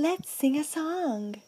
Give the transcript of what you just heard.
Let's sing a song.